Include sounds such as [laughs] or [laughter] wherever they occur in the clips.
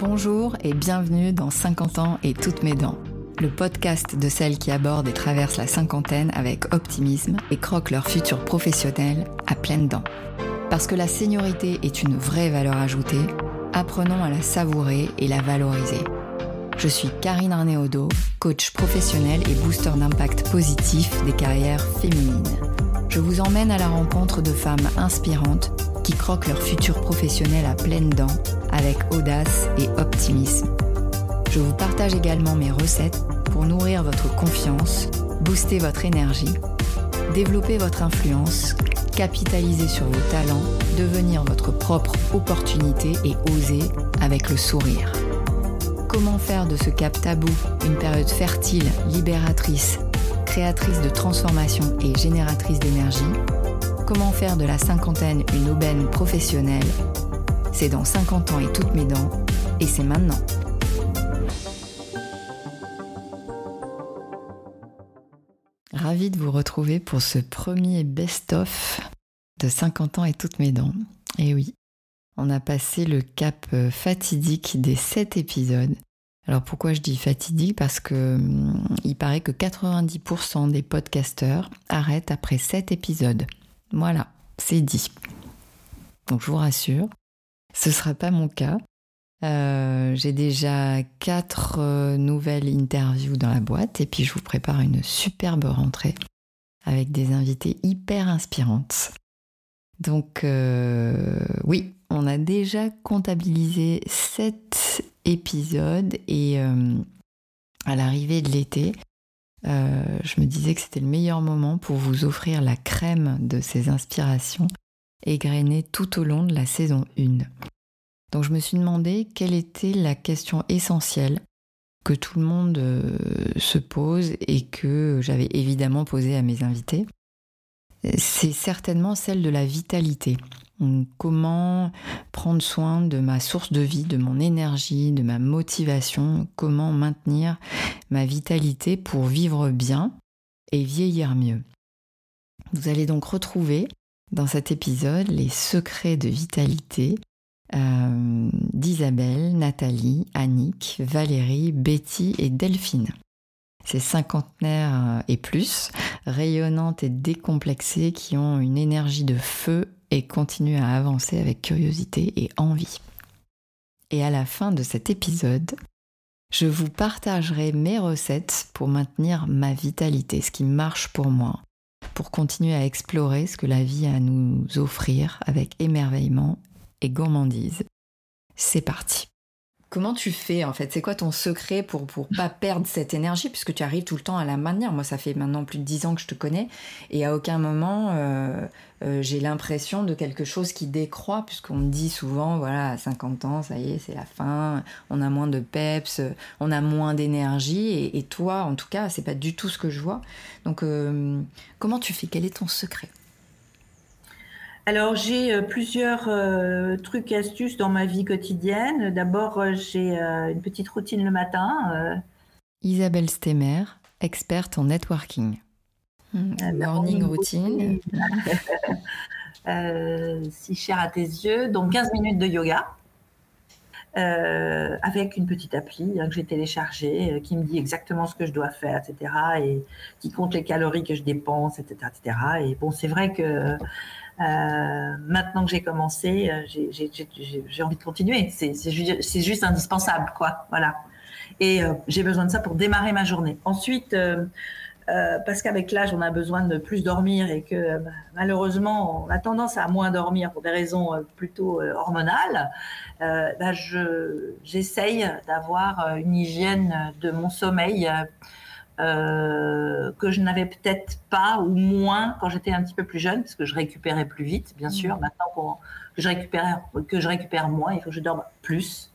Bonjour et bienvenue dans 50 ans et toutes mes dents, le podcast de celles qui abordent et traversent la cinquantaine avec optimisme et croquent leur futur professionnel à pleines dents. Parce que la seniorité est une vraie valeur ajoutée, apprenons à la savourer et la valoriser. Je suis Karine Arnéodo, coach professionnel et booster d'impact positif des carrières féminines. Je vous emmène à la rencontre de femmes inspirantes qui croquent leur futur professionnel à pleines dents avec audace et optimisme. Je vous partage également mes recettes pour nourrir votre confiance, booster votre énergie, développer votre influence, capitaliser sur vos talents, devenir votre propre opportunité et oser avec le sourire. Comment faire de ce cap tabou une période fertile, libératrice, créatrice de transformation et génératrice d'énergie? Comment faire de la cinquantaine une aubaine professionnelle C'est dans 50 ans et toutes mes dents, et c'est maintenant. Ravi de vous retrouver pour ce premier best-of de 50 ans et toutes mes dents. Et oui, on a passé le cap fatidique des 7 épisodes. Alors pourquoi je dis fatidique? Parce que hum, il paraît que 90% des podcasteurs arrêtent après 7 épisodes. Voilà, c'est dit. Donc je vous rassure, ce ne sera pas mon cas. Euh, j'ai déjà quatre euh, nouvelles interviews dans la boîte et puis je vous prépare une superbe rentrée avec des invités hyper inspirantes. Donc euh, oui, on a déjà comptabilisé sept épisodes et à l'arrivée de l'été, euh, je me disais que c'était le meilleur moment pour vous offrir la crème de ces inspirations égrenées tout au long de la saison 1. Donc je me suis demandé quelle était la question essentielle que tout le monde euh, se pose et que j'avais évidemment posée à mes invités. C'est certainement celle de la vitalité. Comment prendre soin de ma source de vie, de mon énergie, de ma motivation, comment maintenir ma vitalité pour vivre bien et vieillir mieux? Vous allez donc retrouver dans cet épisode les secrets de vitalité euh, d'Isabelle, Nathalie, Annick, Valérie, Betty et Delphine. Ces cinquantenaires et plus, rayonnantes et décomplexées, qui ont une énergie de feu et continue à avancer avec curiosité et envie. Et à la fin de cet épisode, je vous partagerai mes recettes pour maintenir ma vitalité, ce qui marche pour moi, pour continuer à explorer ce que la vie a à nous offrir avec émerveillement et gourmandise. C'est parti. Comment tu fais en fait? C'est quoi ton secret pour pour pas perdre cette énergie puisque tu arrives tout le temps à la maintenir? Moi, ça fait maintenant plus de dix ans que je te connais et à aucun moment euh, euh, j'ai l'impression de quelque chose qui décroît puisqu'on me dit souvent voilà à 50 ans ça y est c'est la fin, on a moins de peps, on a moins d'énergie et, toi en tout cas c'est pas du tout ce que je vois. Donc euh, comment tu fais? Quel est ton secret? Alors j'ai euh, plusieurs euh, trucs et astuces dans ma vie quotidienne. D'abord euh, j'ai une petite routine le matin. Isabelle Stemmer, experte en networking. Hmm, morning, routine. [laughs] si cher à tes yeux, donc 15 minutes de yoga. avec une petite appli hein, que j'ai téléchargée qui me dit exactement ce que je dois faire, etc. et qui compte les calories que je dépense, etc. etc. Et bon, c'est vrai que euh, maintenant que j'ai commencé, euh, j'ai envie de continuer. C'est juste indispensable, quoi. Voilà. Et euh, j'ai besoin de ça pour démarrer ma journée. Ensuite, parce qu'avec l'âge, on a besoin de plus dormir et que malheureusement, on a tendance à moins dormir pour des raisons plutôt hormonales. Bah, j'essaye d'avoir une hygiène de mon sommeil euh, que je n'avais peut-être pas ou moins quand j'étais un petit peu plus jeune, parce que je récupérais plus vite, bien sûr. Mmh. Maintenant que je récupère, que je récupère moins, il faut que je dorme plus.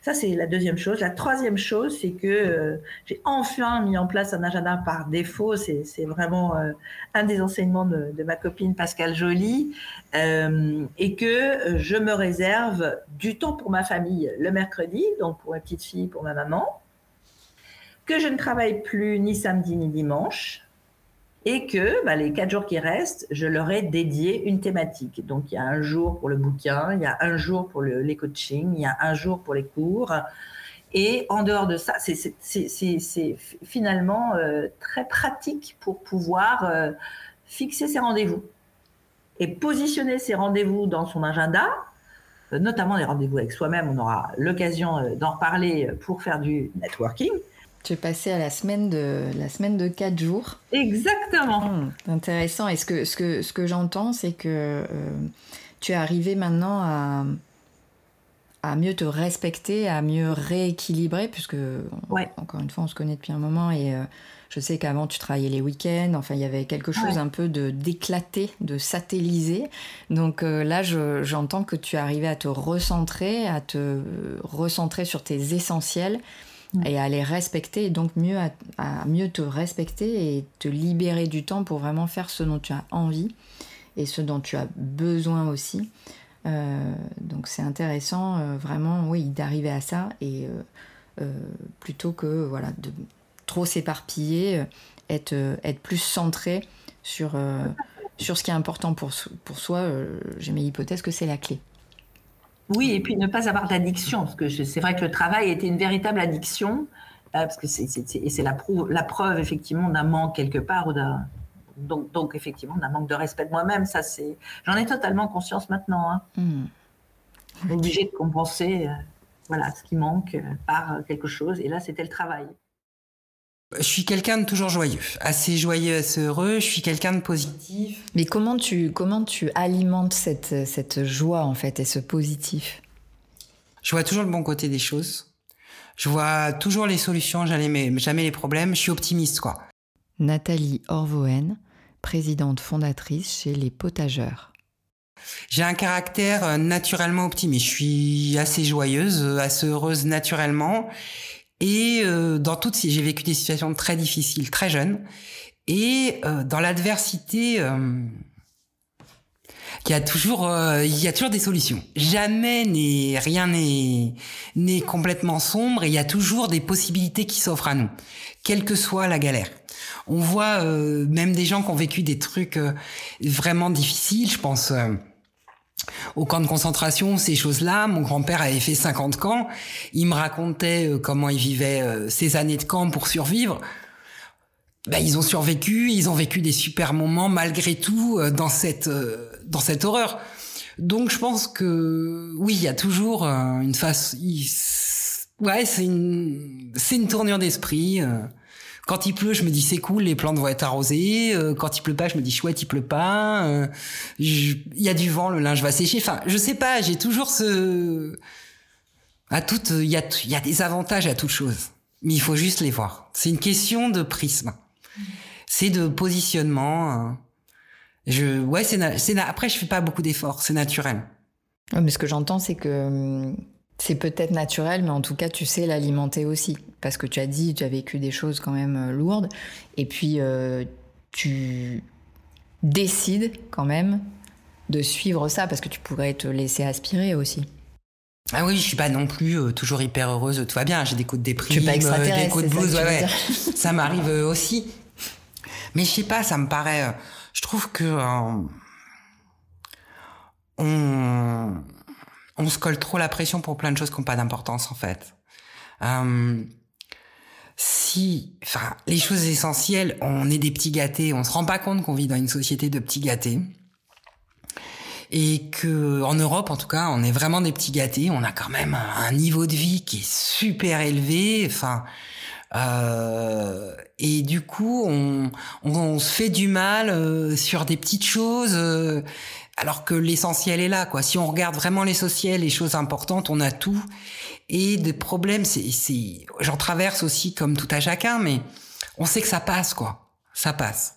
Ça, c'est la deuxième chose. La troisième chose, c'est que euh, j'ai enfin mis en place un agenda par défaut. C'est vraiment euh, un des enseignements de, de, ma copine Pascal Joly. et que je me réserve du temps pour ma famille le mercredi, donc pour ma petite fille, pour ma maman que je ne travaille plus ni samedi ni dimanche, et que bah, les quatre jours qui restent, je leur ai dédié une thématique. Donc il y a un jour pour le bouquin, il y a un jour pour le, les coachings, il y a un jour pour les cours. Et en dehors de ça, c'est finalement euh, très pratique pour pouvoir euh, fixer ses rendez-vous et positionner ses rendez-vous dans son agenda, euh, notamment les rendez-vous avec soi-même. On aura l'occasion d'en reparler pour faire du networking. Tu es passé à la semaine de la semaine de quatre jours. Exactement. Hum, intéressant. Et ce que ce que ce que j'entends, c'est que tu es arrivé maintenant à à mieux te respecter, à mieux rééquilibrer, puisque encore une fois, on se connaît depuis un moment et euh, je sais qu'avant tu travaillais les week-ends. Enfin, il y avait quelque chose un peu de d'éclaté, de satellisé. Donc euh, là, j'entends que tu arrivais à te recentrer, à te recentrer sur tes essentiels et à les respecter, et donc mieux à, mieux te respecter et te libérer du temps pour vraiment faire ce dont tu as envie et ce dont tu as besoin aussi. Euh, donc c'est intéressant euh, vraiment, oui, d'arriver à ça et euh, plutôt que voilà de trop s'éparpiller, être, être plus centré sur, sur ce qui est important pour, pour soi. J'ai mes hypothèses que c'est la clé. Oui, et puis ne pas avoir d'addiction, parce que c'est vrai que le travail était une véritable addiction, parce que c'est la, la preuve effectivement d'un manque quelque part ou d'un donc, donc effectivement, d'un manque de respect de moi-même, ça c'est, j'en ai totalement conscience maintenant. Hein. Hmm. Obligé de compenser, euh, voilà, ce qui manque euh, par quelque chose. Et là, c'était le travail. Je suis quelqu'un de toujours joyeux, assez joyeux, assez heureux. Je suis quelqu'un de positif. Mais comment tu comment tu alimentes cette cette joie en fait et ce positif? Je vois toujours le bon côté des choses. Je vois toujours les solutions, jamais jamais les problèmes. Je suis optimiste quoi. Nathalie Orvoen, présidente fondatrice chez Les Potageurs. J'ai un caractère euh, naturellement optimiste. Je suis assez joyeuse, euh, assez heureuse naturellement. Et euh, dans toutes ces, j'ai vécu des situations très difficiles, très jeune. Et dans l'adversité, il y a toujours, il y a toujours des solutions. Jamais n'est rien n'est n'est complètement sombre. Et il y a toujours des possibilités qui s'offrent à nous, quelle que soit la galère. On voit euh, même des gens qui ont vécu des trucs euh, vraiment difficiles. Je pense euh, au camp de concentration, ces choses-là. Mon grand-père avait fait 50 camps. Il me racontait comment il vivait ces années de camp pour survivre. Ben, ils ont survécu, ils ont vécu des super moments malgré tout dans cette dans cette horreur. Donc je pense que oui, il y a toujours une face. Ouais, c'est une c'est une tournure d'esprit. Quand il pleut, je me dis c'est cool, les plantes vont être arrosées. Euh, quand il pleut pas, je me dis chouette, il pleut pas. Euh, il y a du vent, le linge va sécher. Enfin, je sais pas, j'ai toujours ce à tout, il y a y a des avantages à toute chose, mais il faut juste les voir. C'est une question de prisme. C'est de positionnement. Hein. Je ouais, c'est c'est après je fais pas beaucoup d'efforts, c'est naturel. mais ce que j'entends, c'est que hum, c'est peut-être naturel, mais en tout cas, tu sais l'alimenter aussi. Parce que tu as dit, tu as vécu des choses quand même euh, lourdes. Et puis, euh, tu décides quand même de suivre ça, parce que tu pourrais te laisser aspirer aussi. Ah oui, je suis pas non plus euh, toujours hyper heureuse, tout va bien. J'ai des coups de déprime, des coups de blues, ouais, ouais. ça m'arrive aussi. Mais je sais pas, ça me paraît. je trouve que on on se colle trop la pression pour plein de choses qui n'ont pas d'importance en fait. Euh, si, enfin, les choses essentielles, on est des petits gâtés, on se rend pas compte qu'on vit dans une société de petits gâtés. Et que, en Europe, en tout cas, on est vraiment des petits gâtés. On a quand même un, niveau de vie qui est super élevé. Enfin, euh, et du coup, on, on, se fait du mal euh, sur des petites choses. Euh, alors que l'essentiel est là, quoi. Si on regarde vraiment l'essentiel, les choses importantes, on a tout. Et des problèmes, c'est, c'est, j'en traverse aussi comme tout à chacun, mais on sait que ça passe, quoi. Ça passe.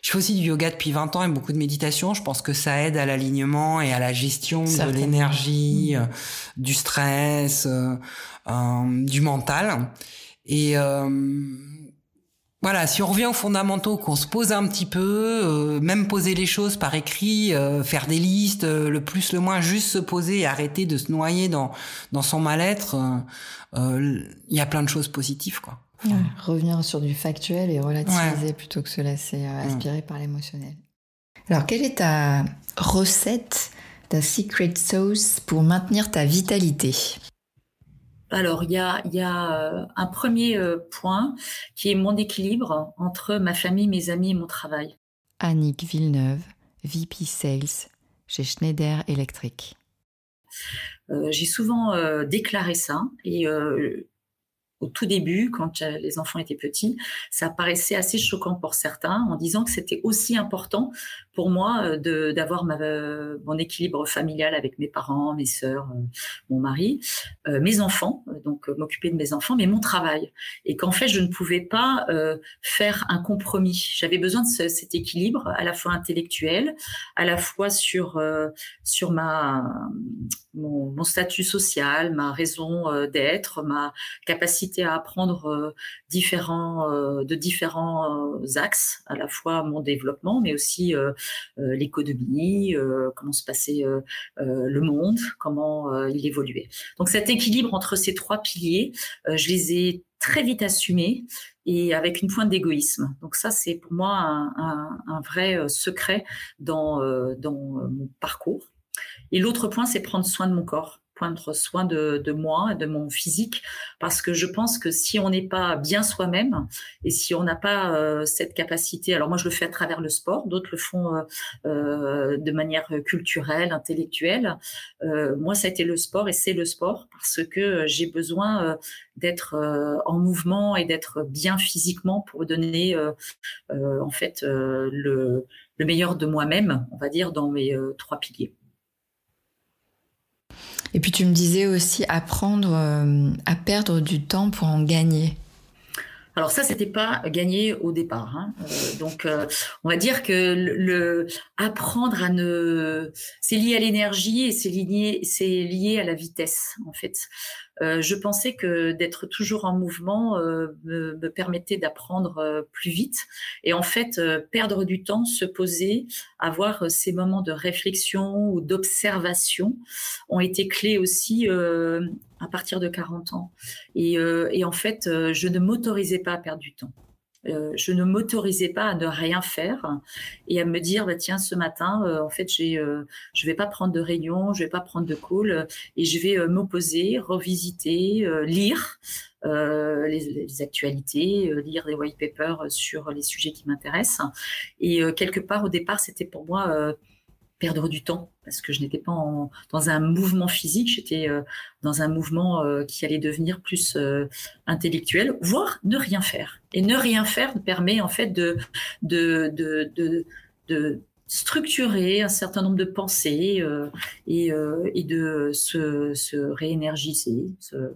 Je fais aussi du yoga depuis 20 ans et beaucoup de méditation. Je pense que ça aide à l'alignement et à la gestion de l'énergie, mmh. euh, du stress, euh, euh, du mental. Et euh, voilà, si on revient aux fondamentaux, qu'on se pose un petit peu, euh, même poser les choses par écrit, euh, faire des listes, euh, le plus le moins, juste se poser et arrêter de se noyer dans dans son mal-être, il y a plein de choses positives, quoi. revenir sur du factuel et relativiser plutôt que se laisser euh, mm. aspirer par l'émotionnel. Alors, quelle est ta recette, ta secret sauce pour maintenir ta vitalité? Alors, il y a, y a euh, un premier euh, point qui est mon équilibre entre ma famille, mes amis et mon travail. Annick Villeneuve, VP Sales chez Schneider Electric. J'ai souvent déclaré ça et au tout début, quand les enfants étaient petits, ça paraissait assez choquant pour certains, en disant que c'était aussi important pour moi euh, d'avoir euh, mon équilibre familial avec mes parents, mes sœurs, euh, mon mari, mes enfants, donc m'occuper de mes enfants, mais mon travail, et qu'en fait je ne pouvais pas faire un compromis. J'avais besoin de cet équilibre à la fois intellectuel, à la fois sur sur ma mon statut social, ma raison d'être, ma capacité à apprendre différents de différents axes, à la fois mon développement, mais aussi euh, l'économie, euh, comment se passait euh, le monde, comment il évoluait. Donc cet équilibre entre ces trois piliers, je les ai très vite assumés et avec une pointe d'égoïsme. Donc ça, c'est pour moi un, vrai secret dans, dans mon parcours. Et l'autre point, c'est prendre soin de mon corps prendre soin de, de moi, de mon physique, parce que je pense que si on n'est pas bien soi-même et si on n'a pas euh, cette capacité, alors moi je le fais à travers le sport, d'autres le font euh, euh de manière culturelle, intellectuelle. Moi, ça a été le sport et c'est le sport parce que j'ai besoin d'être en mouvement et d'être bien physiquement pour donner en fait le meilleur de moi-même, on va dire, dans mes trois piliers. Et puis tu me disais aussi apprendre euh, à perdre du temps pour en gagner. Alors ça, c'était pas gagné au départ. Hein. Euh, donc, euh, on va dire que le, apprendre à ne, c'est lié à l'énergie et c'est lié, c'est lié à la vitesse en fait. Euh, je pensais que d'être toujours en mouvement euh, me, me, permettait d'apprendre euh, plus vite. Et en fait, perdre du temps, se poser, avoir ces moments de réflexion ou d'observation ont été clés aussi à partir de 40 ans. Et, et en fait, je ne m'autorisais pas à perdre du temps. Euh, je ne m'autorisais pas à ne rien faire et à me dire bah tiens ce matin euh, en fait j'ai euh, je vais pas prendre de réunion je vais pas prendre de call et je vais m'opposer revisiter lire les, les, actualités lire des white papers sur les sujets qui m'intéressent. Et quelque part au départ c'était pour moi perdre du temps parce que je n'étais pas dans un mouvement physique, j'étais euh, dans un mouvement euh, qui allait devenir plus euh, intellectuel, voire ne rien faire. Et ne rien faire permet en fait de, structurer un certain nombre de pensées et, de se, se réénergiser, se,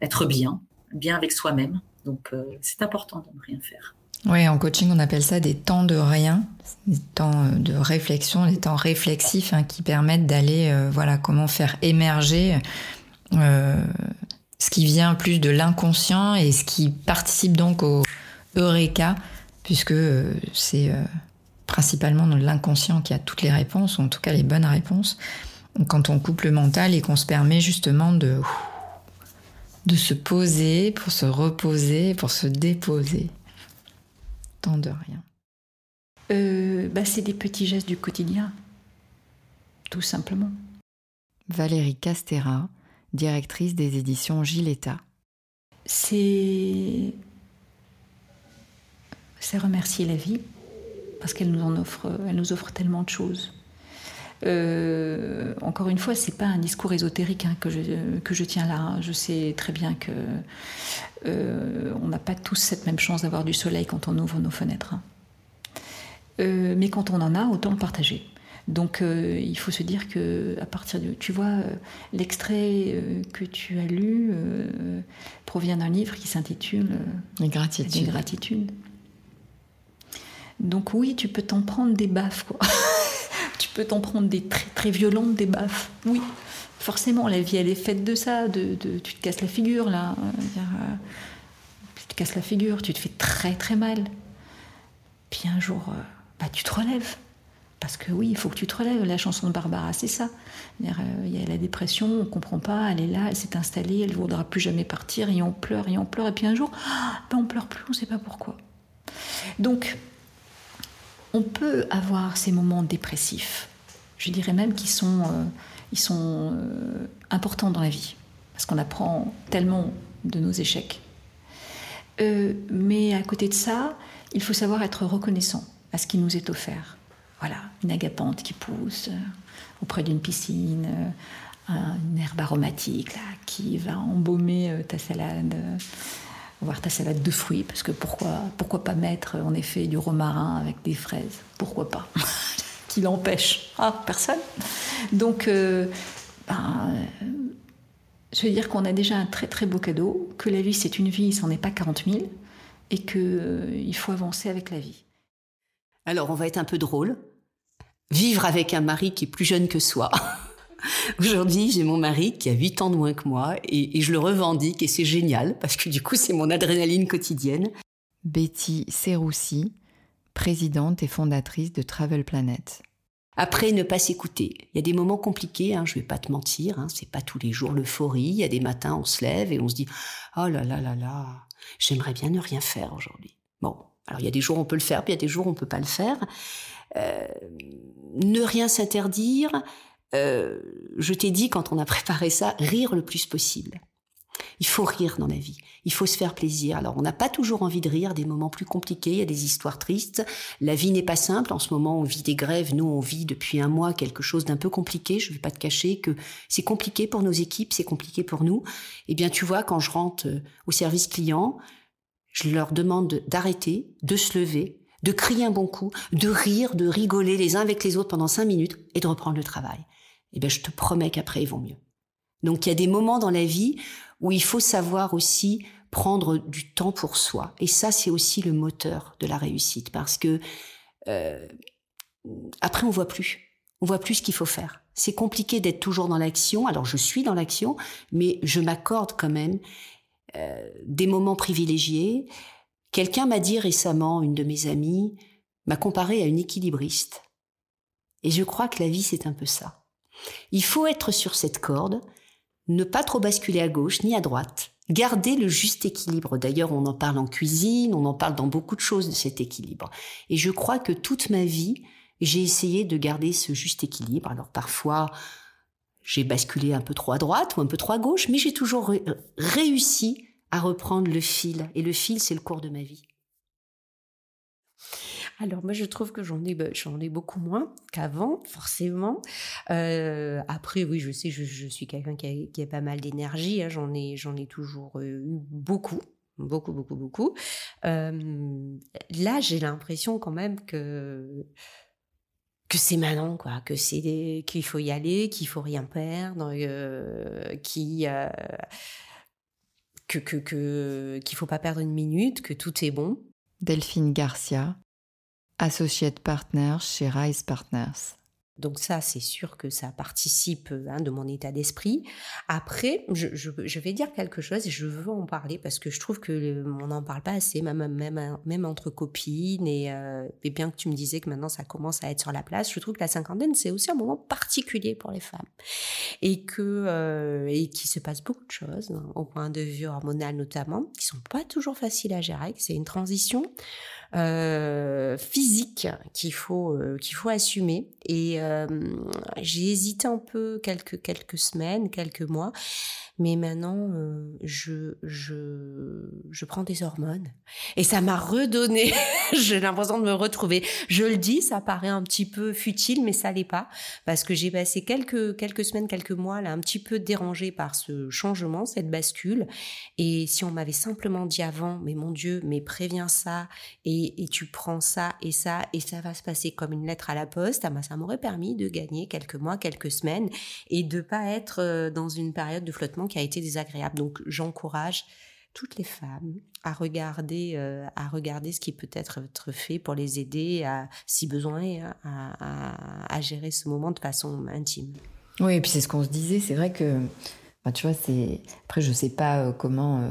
être bien, bien avec soi-même. Donc c'est important de ne rien faire. Oui, en coaching, on appelle ça des temps de rien, des temps euh, de réflexion, des temps réflexifs hein, qui permettent d'aller, euh, voilà, comment faire émerger euh, ce qui vient plus de l'inconscient et ce qui participe donc au eureka, puisque c'est principalement dans l'inconscient qui a toutes les réponses, ou en tout cas les bonnes réponses. Quand on coupe le mental et qu'on se permet justement de, de se poser pour se reposer, pour se déposer tant de rien euh, bah, C'est des petits gestes du quotidien, tout simplement. Valérie Castera, directrice des éditions Giletta. C'est. C'est remercier la vie, parce qu'elle nous en offre, elle nous offre tellement de choses. Euh, encore une fois, c'est pas un discours ésotérique hein, que, je, que je tiens là. Hein. Je sais très bien que euh, on n'a pas tous cette même chance d'avoir du soleil quand on ouvre nos fenêtres. Hein. Euh, mais quand on en a, autant le partager. Donc il faut se dire que à partir de, tu vois, l'extrait que tu as lu provient d'un livre qui s'intitule Les gratitudes. Les gratitudes. Donc oui, tu peux t'en prendre des baffes, quoi. [laughs] tu peux t'en prendre des très très violentes, des baffes. Oui, forcément, la vie elle est faite de ça. Tu te casses la figure là. Euh, tu te casses la figure, tu te fais très très mal. Puis un jour, euh, bah, tu te relèves. Parce que oui, il faut que tu te relèves. La chanson de Barbara, c'est ça. Il y a la dépression, on ne comprend pas, elle est là, elle s'est installée, elle ne voudra plus jamais partir, et on pleure, et on pleure, et puis un jour, ben on pleure plus, on ne sait pas pourquoi. Donc, on peut avoir ces moments dépressifs. Je dirais même qu'ils sont, euh, euh, importants dans la vie, parce qu'on apprend tellement de nos échecs. Euh, mais à côté de ça, il faut savoir être reconnaissant à ce qui nous est offert. Voilà, une agapante qui pousse auprès d'une piscine, une herbe aromatique là, qui va embaumer ta salade voir ta salade de fruits, parce que pourquoi, pourquoi pas mettre en effet du romarin avec des fraises? Pourquoi pas? [laughs] Qui l'empêche? Ah, personne. Donc, euh, ben, je veux dire qu'on a déjà un très très beau cadeau, que la vie c'est une vie, c'en est pas 40 000, et qu'il euh, faut avancer avec la vie. Alors, on va être un peu drôle. Vivre avec un mari qui est plus jeune que soi. [laughs] Aujourd'hui, j'ai mon mari qui a 8 ans de moins que moi et, je le revendique et c'est génial parce que du coup, c'est mon adrénaline quotidienne. Betty Serroussi, présidente et fondatrice de Travel Planet. Après, ne pas s'écouter. Il y a des moments compliqués, hein, je vais pas te mentir, hein, c'est pas tous les jours l'euphorie. Il y a des matins, on se lève et on se dit Oh là là là là, j'aimerais bien ne rien faire aujourd'hui. Bon, alors il y a des jours on peut le faire, puis il y a des jours on peut pas le faire. Euh, ne rien s'interdire, euh, je t'ai dit quand on a préparé ça, rire le plus possible. Il faut rire dans la vie. Il faut se faire plaisir. Alors, on n'a pas toujours envie de rire, des moments plus compliqués, il y a des histoires tristes. La vie n'est pas simple. En ce moment, on vit des grèves. Nous, on vit depuis un mois quelque chose d'un peu compliqué. Je ne vais pas te cacher que c'est compliqué pour nos équipes, c'est compliqué pour nous. Eh bien, tu vois, quand je rentre euh, au service client, je leur demande d'arrêter, de se lever, de crier un bon coup, de rire, de rigoler les uns avec les autres pendant cinq minutes et de reprendre le travail eh bien, je te promets qu'après, ils vont mieux. Donc, il y a des moments dans la vie où il faut savoir aussi prendre du temps pour soi. Et ça, c'est aussi le moteur de la réussite, parce que euh, après, on voit plus. On voit plus ce qu'il faut faire. C'est compliqué d'être toujours dans l'action. Alors, je suis dans l'action, mais je m'accorde quand même euh, des moments privilégiés. Quelqu'un m'a dit récemment, une de mes amies, m'a comparé à une équilibriste. Et je crois que la vie, c'est un peu ça. Il faut être sur cette corde, ne pas trop basculer à gauche ni à droite, garder le juste équilibre. D'ailleurs, on en parle en cuisine, on en parle dans beaucoup de choses de cet équilibre. Et je crois que toute ma vie, j'ai essayé de garder ce juste équilibre. Alors parfois, j'ai basculé un peu trop à droite ou un peu trop à gauche, mais j'ai toujours réussi à reprendre le fil. Et le fil, c'est le cours de ma vie. Alors moi je trouve que j'en ai, bah, j'en ai beaucoup moins qu'avant, forcément. Euh, après oui, je sais, je, suis quelqu'un qui a, pas mal d'énergie. Hein, j'en ai, j'en ai toujours euh, eu beaucoup, beaucoup, beaucoup, beaucoup. Euh, là, j'ai l'impression quand même que que c'est maintenant quoi, que c'est qu'il faut y aller, qu'il faut rien perdre, qui que que qu'il faut pas perdre une minute, que tout est bon. Delphine Garcia, Associate Partner chez Rise Partners. Donc ça, c'est sûr que ça participe hein, de mon état d'esprit. Après, je, vais dire quelque chose et je veux en parler parce que je trouve que on n'en parle pas assez, même, entre copines. Euh, et, bien que tu me disais que maintenant ça commence à être sur la place, je trouve que la cinquantaine, c'est aussi un moment particulier pour les femmes. Et que euh, qu'il se passe beaucoup de choses, hein, au point de vue hormonal notamment, qui sont pas toujours faciles à gérer. C'est une transition euh, physique qu'il faut euh, qu'il faut assumer. Et euh, j'ai hésité un peu quelques quelques semaines, quelques mois, mais maintenant euh, je, je, je prends des hormones et ça m'a redonné, [laughs] j'ai l'impression de me retrouver. Je le dis, ça paraît un petit peu futile, mais ça l'est pas parce que j'ai passé quelques quelques semaines, quelques mois là un petit peu dérangée par ce changement, cette bascule. Et si on m'avait simplement dit avant, mais mon Dieu, mais préviens ça et, et tu prends ça et ça et ça va se passer comme une lettre à la poste, ah ben, ça m'aurait permis de gagner quelques mois, quelques semaines et de pas être euh, dans une période de flottement qui a été désagréable. Donc j'encourage toutes les femmes à regarder, euh, à regarder ce qui peut être, fait pour les aider, à, si besoin, à, à, gérer ce moment de façon intime. Oui, et puis c'est ce qu'on se disait. C'est vrai que, tu vois, c'est après je sais pas euh, comment euh,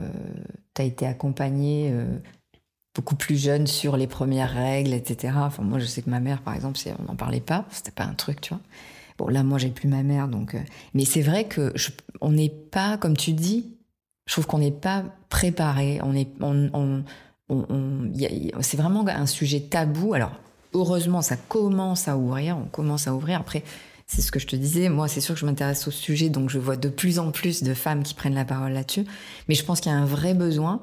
tu as été accompagnée beaucoup plus jeune sur les premières règles, etc. Enfin, moi, je sais que ma mère, par exemple, on n'en parlait pas, c'était pas un truc, tu vois. Là, moi, j'ai plus ma mère, donc. Euh, mais c'est vrai que on n'est pas, comme tu dis, je trouve qu'on n'est pas préparé. On est, on, c'est vraiment un sujet tabou. Alors, heureusement, ça commence à ouvrir. On commence à ouvrir. Après, c'est ce que je te disais. Moi, c'est sûr que je m'intéresse au sujet, donc je vois de plus en plus de femmes qui prennent la parole là-dessus. Mais je pense qu'il y a un vrai besoin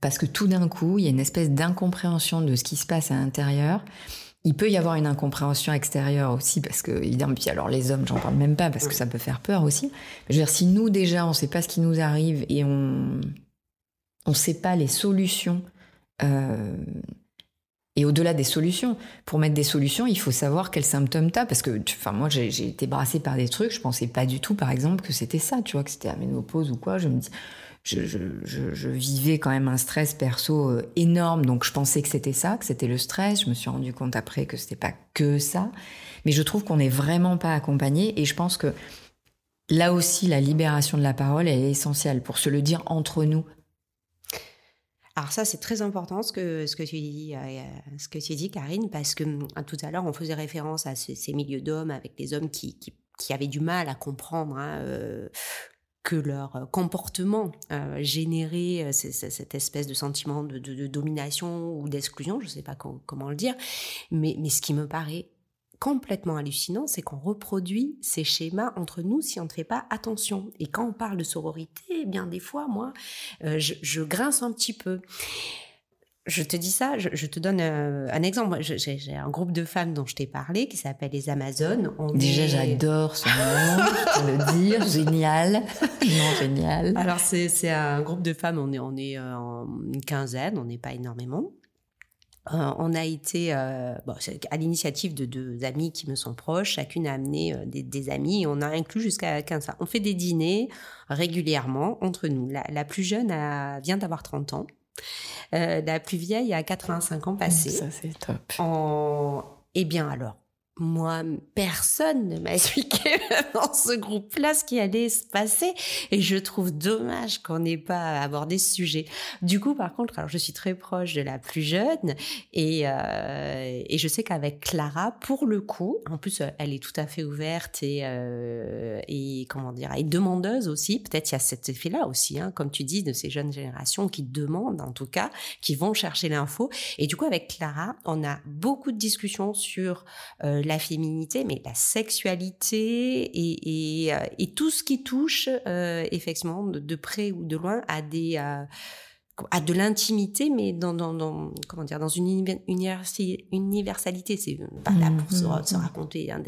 parce que tout d'un coup, il y a une espèce d'incompréhension de ce qui se passe à l'intérieur. Il peut y avoir une incompréhension extérieure aussi, parce que, évidemment, puis alors les hommes, j'en parle même pas, parce que ça peut faire peur aussi. Je veux dire, si nous, déjà, on ne sait pas ce qui nous arrive et on ne sait pas les solutions, euh, et au-delà des solutions, pour mettre des solutions, il faut savoir quels symptômes tu as, parce que, enfin, moi, j'ai été brassée par des trucs, je pensais pas du tout, par exemple, que c'était ça, tu vois, que c'était la ménopause ou quoi. Je me dis, je, vivais quand même un stress perso euh, énorme, donc je pensais que c'était ça, que c'était le stress. Je me suis rendu compte après que c'était pas que ça, mais je trouve qu'on n'est vraiment pas accompagné et je pense que là aussi la libération de la parole est essentielle pour se le dire entre nous. Alors ça c'est très important ce que ce que tu dis euh, ce que tu dis Karine parce que hum, tout à l'heure on faisait référence à ces, milieux d'hommes avec des hommes qui, qui avaient du mal à comprendre hein, euh, que leur euh, comportement euh, générait euh, cette espèce de sentiment de, domination ou d'exclusion, je ne sais pas comment le dire, mais, ce qui me paraît complètement hallucinant, c'est qu'on reproduit ces schémas entre nous si on ne fait pas attention. Et quand on parle de sororité, eh bien des fois, moi, je, je, grince un petit peu je te dis ça, je, te donne euh, un exemple. J'ai un groupe de femmes dont je t'ai parlé qui s'appelle les Amazones. Déjà, j'adore ce nom, je peux le dire. [laughs] Génial. non, génial. Alors, c'est un groupe de femmes, on est, on est euh, en une quinzaine, on n'est pas énormément. Euh, on a été à l'initiative de deux amies qui me sont proches. Chacune a amené des, amis et on a inclus jusqu'à 15 ans. On fait des dîners régulièrement entre nous. La, la plus jeune vient d'avoir 30 ans. Euh, la plus vieille a 85 ans passés. Ça, c'est top. En... Eh bien, alors, moi, personne ne m'a [laughs] expliqué dans ce groupe-là ce qui allait se passer. Et je trouve dommage qu'on n'ait pas abordé ce sujet. Du coup, par contre, alors je suis très proche de la plus jeune et, euh, je sais qu'avec Clara, pour le coup, en plus, elle est tout à fait ouverte et, euh, et comment dire, et demandeuse aussi. Peut-être il y a cet effet-là aussi, hein, comme tu dis, de ces jeunes générations qui demandent, en tout cas, qui vont chercher l'info. Et du coup, avec Clara, on a beaucoup de discussions sur euh, féminité, mais la sexualité et, euh, tout ce qui touche euh, effectivement de, près ou de loin à des euh, à de l'intimité, mais dans, dans, comment dire, dans une universalité. C'est pas là pour se, mmh, mmh. raconter. Hein,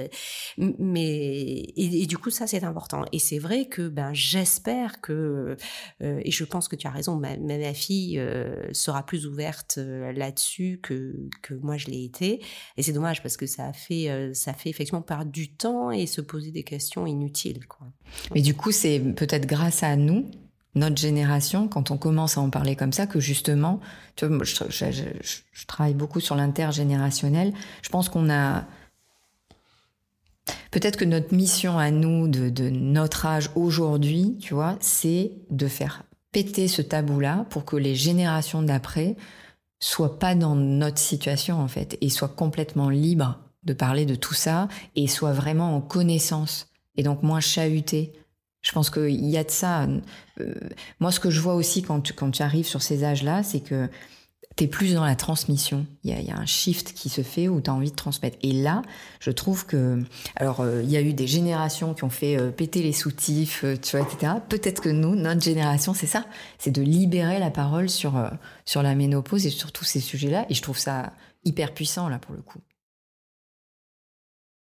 mais et, du coup, ça c'est important. Et c'est vrai que ben j'espère que euh, et je pense que tu as raison. Ma, ma fille euh, sera plus ouverte euh, là-dessus que que moi je l'ai été. Et c'est dommage parce que ça a fait ça fait effectivement perdre du temps et se poser des questions inutiles. Quoi. Mais du coup, c'est peut-être grâce à nous notre génération, quand on commence à en parler comme ça, que justement, tu vois, je, travaille beaucoup sur l'intergénérationnel. Je pense qu'on a peut-être que notre mission à nous de, notre âge aujourd'hui, tu vois, c'est de faire péter ce tabou-là pour que les générations d'après soient pas dans notre situation en fait et soient complètement libres de parler de tout ça et soient vraiment en connaissance et donc moins chahutés je pense qu'il y a de ça. Euh, moi, ce que je vois aussi quand tu, arrives sur ces âges-là, c'est que tu es plus dans la transmission. Il y, a, un shift qui se fait où tu as envie de transmettre. Et là, je trouve que... Alors, euh, il y a eu des générations qui ont fait euh, péter les soutifs, tu vois, etc. Peut-être que nous, notre génération, c'est ça. C'est de libérer la parole sur, sur la ménopause et sur tous ces sujets-là. Et je trouve ça hyper puissant, là, pour le coup.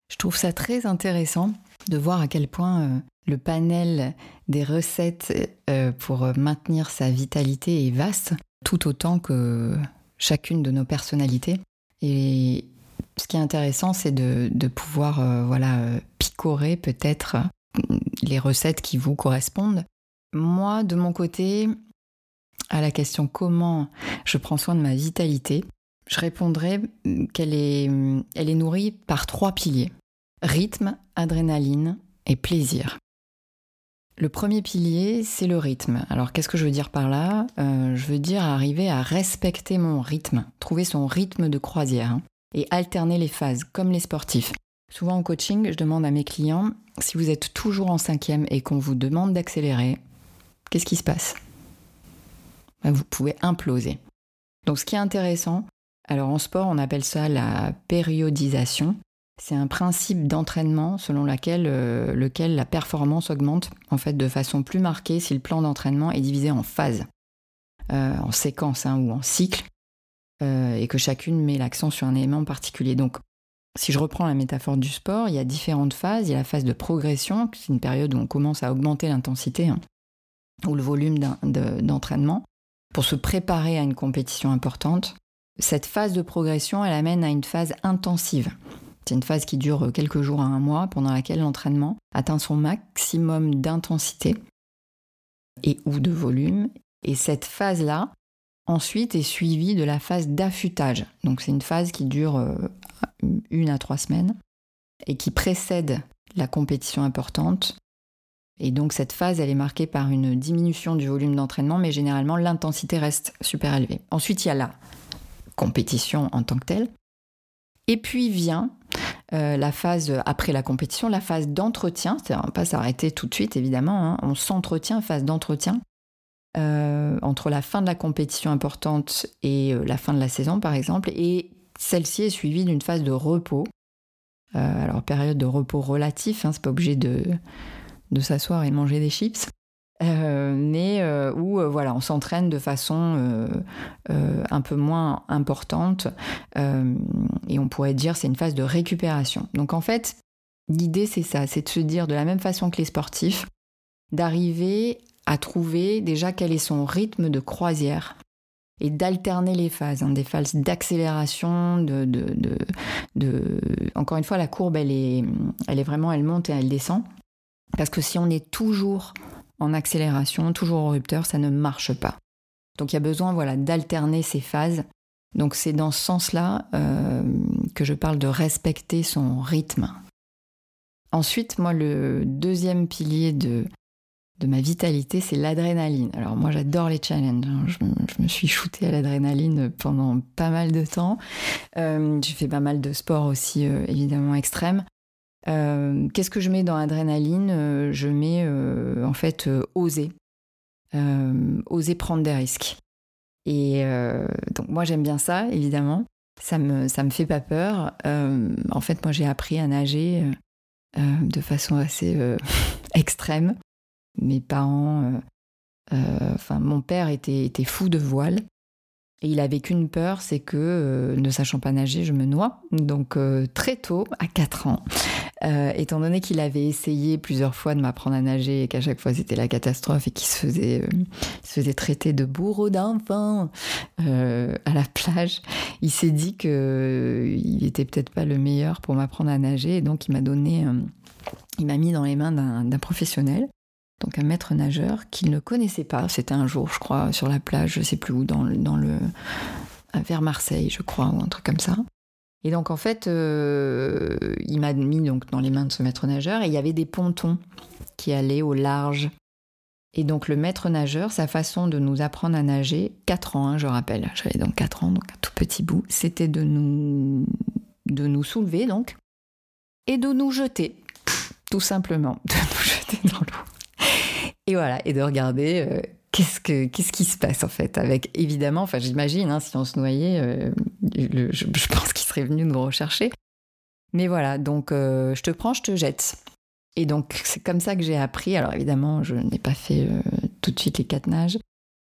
Je trouve ça très intéressant de voir à quel point le panel des recettes euh, pour maintenir sa vitalité est vaste, tout autant que chacune de nos personnalités. Et ce qui est intéressant, c'est de, pouvoir euh, voilà, picorer peut-être les recettes qui vous correspondent. Moi, de mon côté, à la question comment je prends soin de ma vitalité, je répondrai qu'elle est, elle est nourrie par trois piliers. Rythme, adrénaline et plaisir. Le premier pilier, c'est le rythme. Alors qu'est-ce que je veux dire par là? Euh, Je veux dire arriver à respecter mon rythme, trouver son rythme de croisière hein, et alterner les phases, comme les sportifs. Souvent en coaching, je demande à mes clients, si vous êtes toujours en cinquième et qu'on vous demande d'accélérer, qu'est-ce qui se passe? Ben, Vous pouvez imploser. Donc ce qui est intéressant, alors en sport, on appelle ça la périodisation. C'est un principe d'entraînement selon euh, lequel la performance augmente en fait de façon plus marquée si le plan d'entraînement est divisé en phases, euh, en séquences hein, ou en cycles, euh, et que chacune met l'accent sur un élément particulier. Donc, si je reprends la métaphore du sport, il y a différentes phases. Il y a la phase de progression, c'est une période où on commence à augmenter l'intensité hein, ou le volume d'entraînement pour se préparer à une compétition importante. Cette phase de progression, elle amène à une phase intensive. C'est une phase qui dure quelques jours à un mois, pendant laquelle l'entraînement atteint son maximum d'intensité et ou de volume. Et cette phase-là, ensuite, est suivie de la phase d'affûtage. Donc c'est une phase qui dure euh, une à trois semaines et qui précède la compétition importante. Et donc cette phase, elle est marquée par une diminution du volume d'entraînement, mais généralement l'intensité reste super élevée. Ensuite, il y a la compétition en tant que telle. Et puis vient euh, la phase après la compétition, la phase d'entretien, c'est-à-dire pas s'arrêter tout de suite évidemment, hein. on s'entretient, phase d'entretien, euh, entre la fin de la compétition importante et euh, la fin de la saison par exemple, et celle-ci est suivie d'une phase de repos. alors période de repos relatif, hein, c'est pas obligé de, de s'asseoir et manger des chips. Euh, mais euh, où euh, voilà, on s'entraîne de façon un peu moins importante et on pourrait dire c'est une phase de récupération. Donc en fait, l'idée c'est ça, c'est de se dire de la même façon que les sportifs, d'arriver à trouver déjà quel est son rythme de croisière et d'alterner les phases, hein, des phases d'accélération, de, de, de, de, Encore une fois, la courbe, elle est, elle est vraiment, elle monte et elle descend. Parce que si on est toujours en accélération, toujours au rupteur, ça ne marche pas. Donc il y a besoin voilà, d'alterner ces phases. Donc c'est dans ce sens-là euh, que je parle de respecter son rythme. Ensuite, moi, le deuxième pilier de, ma vitalité, c'est l'adrénaline. Alors moi, j'adore les challenges. Hein. Je, me suis shootée à l'adrénaline pendant pas mal de temps. Euh, j'ai fait pas mal de sports aussi, euh, évidemment, extrêmes. Euh, qu'est-ce que je mets dans adrénaline euh, Je mets euh, en fait oser, oser prendre des risques. Et donc moi j'aime bien ça, évidemment. Ça me ça me fait pas peur. en fait moi j'ai appris à nager de façon assez [laughs] extrême. Mes parents, enfin mon père était était fou de voile. Et il avait qu'une peur, c'est que, ne sachant pas nager, je me noie. Donc très tôt, à 4 ans, euh, étant donné qu'il avait essayé plusieurs fois de m'apprendre à nager et qu'à chaque fois c'était la catastrophe et qu'il se faisait, euh, se faisait traiter de bourreau d'enfant euh, à la plage, il s'est dit qu'il était peut-être pas le meilleur pour m'apprendre à nager et donc il m'a donné, il m'a mis dans les mains d'un professionnel. Donc un maître nageur qu'il ne connaissait pas. C'était un jour, je crois, sur la plage, je sais plus où, dans, dans le vers Marseille, je crois, ou un truc comme ça. Et donc en fait, euh, il m'a mis donc dans les mains de ce maître nageur et il y avait des pontons qui allaient au large. Et donc le maître nageur, sa façon de nous apprendre à nager, 4 ans, hein, je rappelle, j'avais donc 4 ans, donc un tout petit bout, c'était de nous, de nous soulever donc et de nous jeter, tout simplement, [laughs] de nous jeter dans l'eau. [laughs] Et voilà, et de regarder euh, qu'est-ce, que, qu'est-ce qui se passe en fait avec évidemment enfin j'imagine hein, si on se noyait euh, je, pense qu'il serait venu nous rechercher. Mais voilà donc euh, je te prends je te jette. Et donc c'est comme ça que j'ai appris alors évidemment je n'ai pas fait tout de suite les quatre nages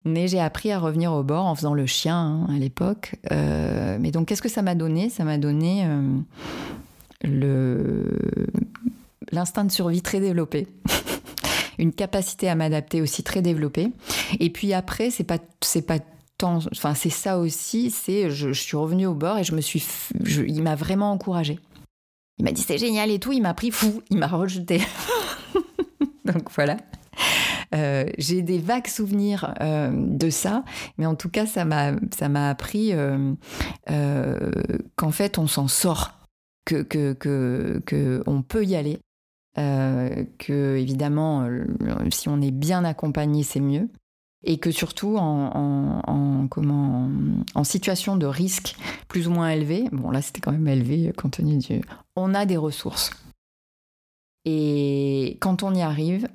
mais j'ai appris à revenir au bord en faisant le chien hein, à l'époque. Mais donc qu'est-ce que ça m'a donné? Ça m'a donné l'instinct de survie très développé une capacité à m'adapter aussi très développée. Et puis après, c'est pas c'est pas enfin c'est ça aussi, c'est je, suis revenue au bord et je me suis, il m'a vraiment encouragée. Il m'a dit c'est génial et tout, il m'a pris fou, il m'a rejeté. [laughs] Donc voilà. Euh, j'ai des vagues souvenirs euh, de ça, mais en tout cas, ça m'a, ça m'a appris euh, qu'en fait, on s'en sort, que, que, que, que, on peut y aller, que évidemment, si on est bien accompagné, c'est mieux et que surtout en, situation de risque plus ou moins élevé, bon là c'était quand même élevé compte tenu du... On a des ressources. Et quand on y arrive,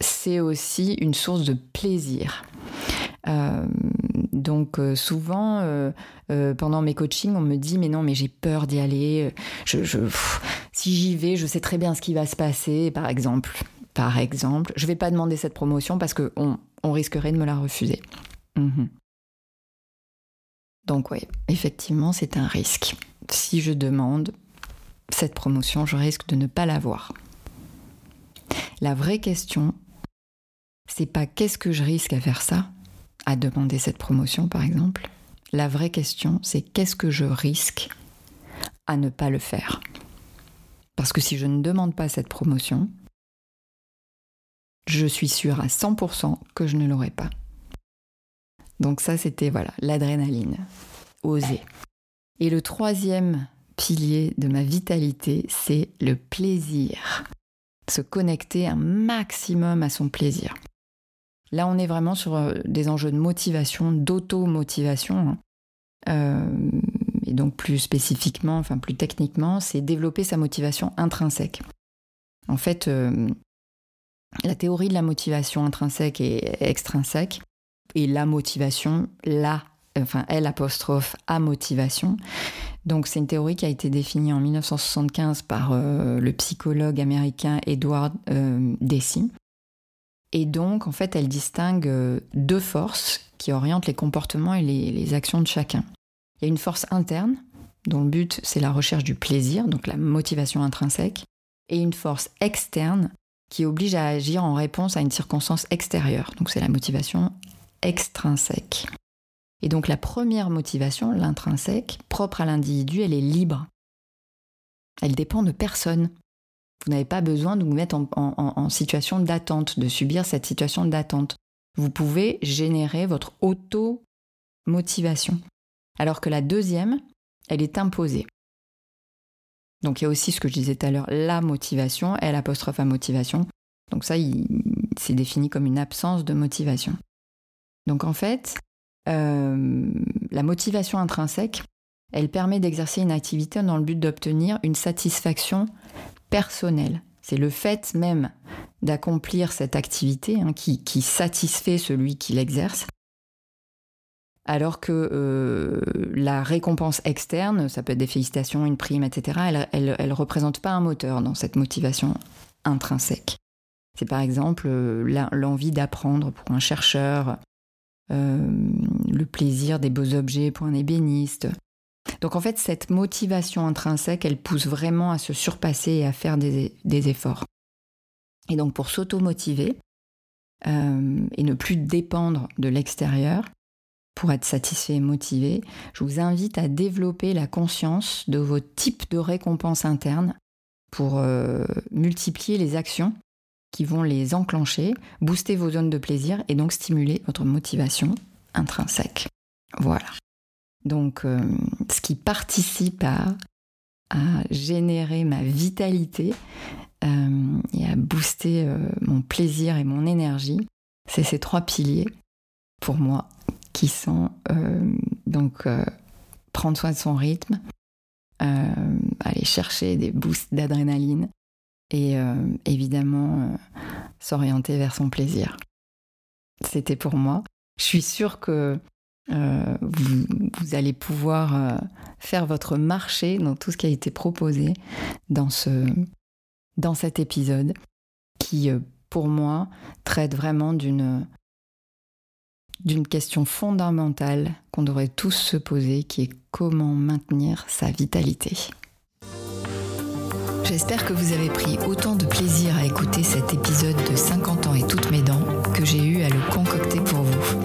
c'est aussi une source de plaisir. Euh, donc euh, souvent, euh, pendant mes coachings, on me dit mais non, mais j'ai peur d'y aller. Si j'y vais, je sais très bien ce qui va se passer, par exemple. Par exemple, je vais pas demander cette promotion parce qu'on on risquerait de me la refuser. Mhm. Donc oui, effectivement, c'est un risque. Si je demande cette promotion, je risque de ne pas l'avoir. La vraie question, c'est pas qu'est-ce que je risque à faire ça, à demander cette promotion par exemple. La vraie question, c'est qu'est-ce que je risque à ne pas le faire? Parce que si je ne demande pas cette promotion, je suis sûre à 100% que je ne l'aurai pas. Donc ça, c'était voilà l'adrénaline, oser. Et le troisième pilier de ma vitalité, c'est le plaisir. Se connecter un maximum à son plaisir. Là, on est vraiment sur euh, des enjeux de motivation, d'auto-motivation. Hein. Euh, et donc plus spécifiquement, enfin plus techniquement, c'est développer sa motivation intrinsèque. En fait, euh, la théorie de la motivation intrinsèque et extrinsèque, et la motivation, la, enfin L apostrophe A motivation. Donc c'est une théorie qui a été définie en 1975 par le psychologue américain Edward Deci. Et donc en fait elle distingue euh, deux forces qui orientent les comportements et les actions de chacun. Il y a une force interne dont le but c'est la recherche du plaisir, donc la motivation intrinsèque, et une force externe qui oblige à agir en réponse à une circonstance extérieure. Donc c'est la motivation extrinsèque. Et donc la première motivation, l'intrinsèque, propre à l'individu, elle est libre. Elle dépend de personne. Vous n'avez pas besoin de vous mettre en, situation d'attente, de subir cette situation d'attente. Vous pouvez générer votre auto-motivation. Alors que la deuxième, elle est imposée. Donc il y a aussi ce que je disais tout à l'heure, la motivation, L apostrophe à motivation. Donc ça, c'est défini comme une absence de motivation. Donc en fait, euh, la motivation intrinsèque, elle permet d'exercer une activité dans le but d'obtenir une satisfaction personnelle. C'est le fait même d'accomplir cette activité hein, qui, satisfait celui qui l'exerce alors que euh, la récompense externe, ça peut être des félicitations, une prime, etc., elle ne représente pas un moteur dans cette motivation intrinsèque. C'est par exemple euh, l'envie d'apprendre pour un chercheur, euh, le plaisir des beaux objets pour un ébéniste. Donc en fait, cette motivation intrinsèque, elle pousse vraiment à se surpasser et à faire des, efforts. Et donc pour s'auto-motiver et ne plus dépendre de l'extérieur, pour être satisfait et motivé, je vous invite à développer la conscience de vos types de récompenses internes pour euh, multiplier les actions qui vont les enclencher, booster vos zones de plaisir et donc stimuler votre motivation intrinsèque. Voilà. Donc, euh, ce qui participe à, générer ma vitalité euh, et à booster mon plaisir et mon énergie, c'est ces trois piliers pour moi qui sont euh, donc euh, prendre soin de son rythme, euh, aller chercher des boosts d'adrénaline et évidemment s'orienter vers son plaisir. C'était pour moi. Je suis sûre que vous, vous, allez pouvoir faire votre marché dans tout ce qui a été proposé dans, ce, dans cet épisode qui, pour moi, traite vraiment d'une d'une question fondamentale qu'on devrait tous se poser, qui est comment maintenir sa vitalité. J'espère que vous avez pris autant de plaisir à écouter cet épisode de 50 ans et toutes mes dents que j'ai eu à le concocter pour vous.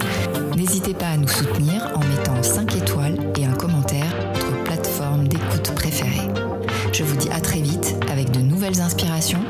N'hésitez pas à nous soutenir en mettant 5 étoiles et un commentaire sur votre plateforme d'écoute préférée. Je vous dis à très vite avec de nouvelles inspirations